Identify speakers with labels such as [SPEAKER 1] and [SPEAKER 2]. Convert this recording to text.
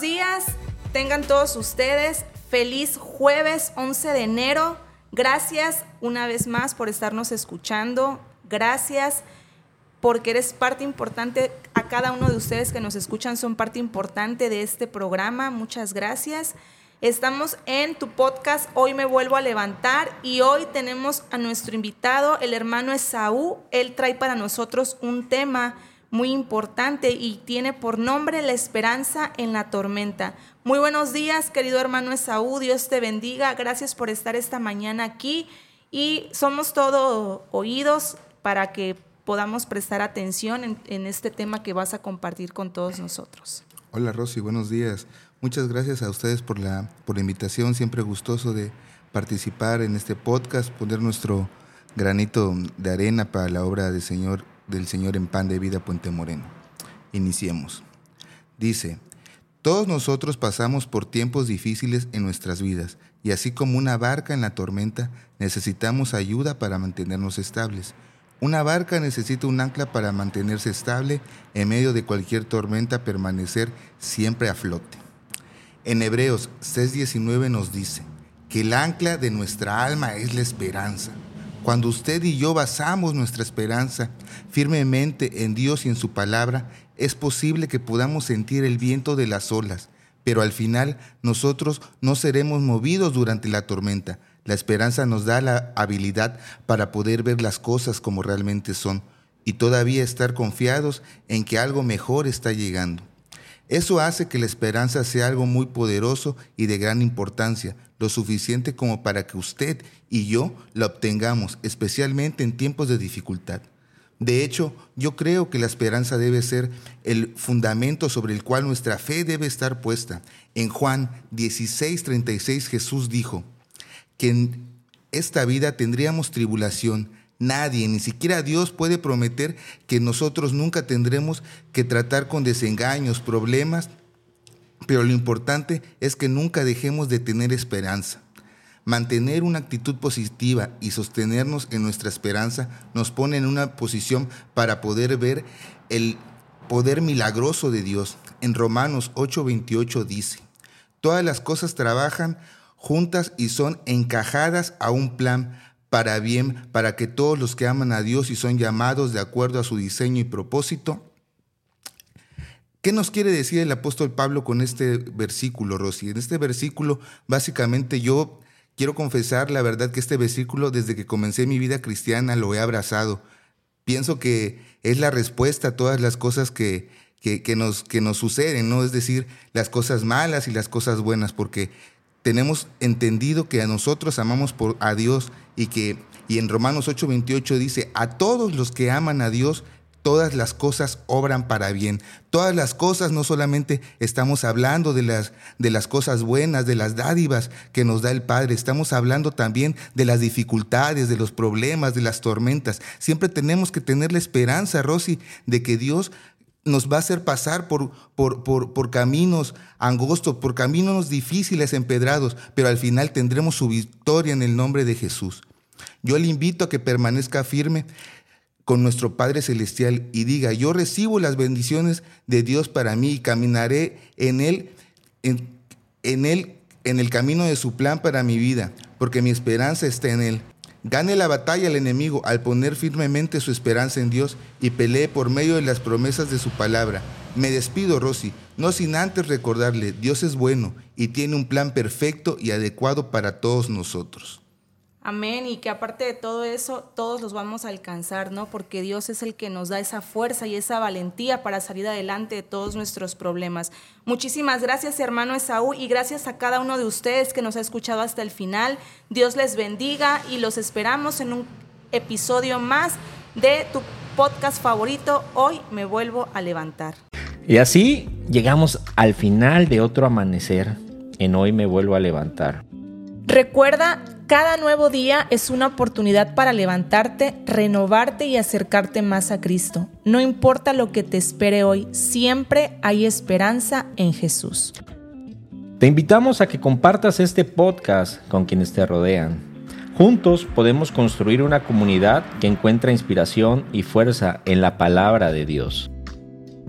[SPEAKER 1] días, tengan todos ustedes. Feliz jueves 11 de enero. Gracias una vez más por estarnos escuchando. Gracias porque eres parte importante, a cada uno de ustedes que nos escuchan son parte importante de este programa. Muchas gracias. Estamos en tu podcast Hoy me vuelvo a levantar y hoy tenemos a nuestro invitado, el hermano Esaú. Él trae para nosotros un tema muy importante y tiene por nombre La esperanza en la tormenta. Muy buenos días, querido hermano Esaú, Dios te bendiga, gracias por estar esta mañana aquí y somos todo oídos para que podamos prestar atención en, este tema que vas a compartir con todos nosotros.
[SPEAKER 2] Hola Rosy, buenos días. Muchas gracias a ustedes por la, por la invitación, siempre gustoso de participar en este podcast, poner nuestro granito de arena para la obra del Señor, del Señor en Pan de Vida Puente Moreno. Iniciemos. Dice, todos nosotros pasamos por tiempos difíciles en nuestras vidas y así como una barca en la tormenta, necesitamos ayuda para mantenernos estables. Una barca necesita un ancla para mantenerse estable en medio de cualquier tormenta, permanecer siempre a flote. En Hebreos 6:19 nos dice que el ancla de nuestra alma es la esperanza. Cuando usted y yo basamos nuestra esperanza firmemente en Dios y en su palabra, es posible que podamos sentir el viento de las olas, pero al final nosotros no seremos movidos durante la tormenta. La esperanza nos da la habilidad para poder ver las cosas como realmente son y todavía estar confiados en que algo mejor está llegando. Eso hace que la esperanza sea algo muy poderoso y de gran importancia, lo suficiente como para que usted y yo la obtengamos, especialmente en tiempos de dificultad. De hecho, yo creo que la esperanza debe ser el fundamento sobre el cual nuestra fe debe estar puesta. En Juan 16:36 Jesús dijo que en esta vida tendríamos tribulación, Nadie, ni siquiera Dios puede prometer que nosotros nunca tendremos que tratar con desengaños, problemas, pero lo importante es que nunca dejemos de tener esperanza. Mantener una actitud positiva y sostenernos en nuestra esperanza nos pone en una posición para poder ver el poder milagroso de Dios. En Romanos 8:28 dice, todas las cosas trabajan juntas y son encajadas a un plan para bien, para que todos los que aman a Dios y son llamados de acuerdo a su diseño y propósito. ¿Qué nos quiere decir el apóstol Pablo con este versículo, Rosy? En este versículo, básicamente yo quiero confesar la verdad que este versículo, desde que comencé mi vida cristiana, lo he abrazado. Pienso que es la respuesta a todas las cosas que, que, nos, que nos suceden, ¿no? Es decir, las cosas malas y las cosas buenas, porque tenemos entendido que a nosotros amamos por, a Dios y que y en Romanos 8:28 dice, a todos los que aman a Dios, todas las cosas obran para bien. Todas las cosas, no solamente estamos hablando de las, de las cosas buenas, de las dádivas que nos da el Padre, estamos hablando también de las dificultades, de los problemas, de las tormentas. Siempre tenemos que tener la esperanza, Rosy, de que Dios nos va a hacer pasar por, por, por, caminos angostos, por caminos difíciles, empedrados, pero al final tendremos su victoria en el nombre de Jesús. Yo le invito a que permanezca firme con nuestro Padre Celestial y diga, yo recibo las bendiciones de Dios para mí y caminaré en Él, en, en Él, en el camino de su plan para mi vida, porque mi esperanza está en Él. Gane la batalla al enemigo al poner firmemente su esperanza en Dios y pelee por medio de las promesas de su palabra. Me despido, Rosy, no sin antes recordarle, Dios es bueno y tiene un plan perfecto y adecuado para todos nosotros.
[SPEAKER 1] Amén. Y que aparte de todo eso, todos los vamos a alcanzar, ¿no? Porque Dios es el que nos da esa fuerza y esa valentía para salir adelante de todos nuestros problemas. Muchísimas gracias, hermano Esaú, y gracias a cada uno de ustedes que nos ha escuchado hasta el final. Dios les bendiga y los esperamos en un episodio más de tu podcast favorito. Hoy me vuelvo a levantar.
[SPEAKER 3] Y así llegamos al final de otro amanecer. En hoy me vuelvo a levantar.
[SPEAKER 1] Recuerda cada nuevo día es una oportunidad para levantarte, renovarte y acercarte más a Cristo. No importa lo que te espere hoy, siempre hay esperanza en Jesús.
[SPEAKER 3] Te invitamos a que compartas este podcast con quienes te rodean. Juntos podemos construir una comunidad que encuentra inspiración y fuerza en la palabra de Dios.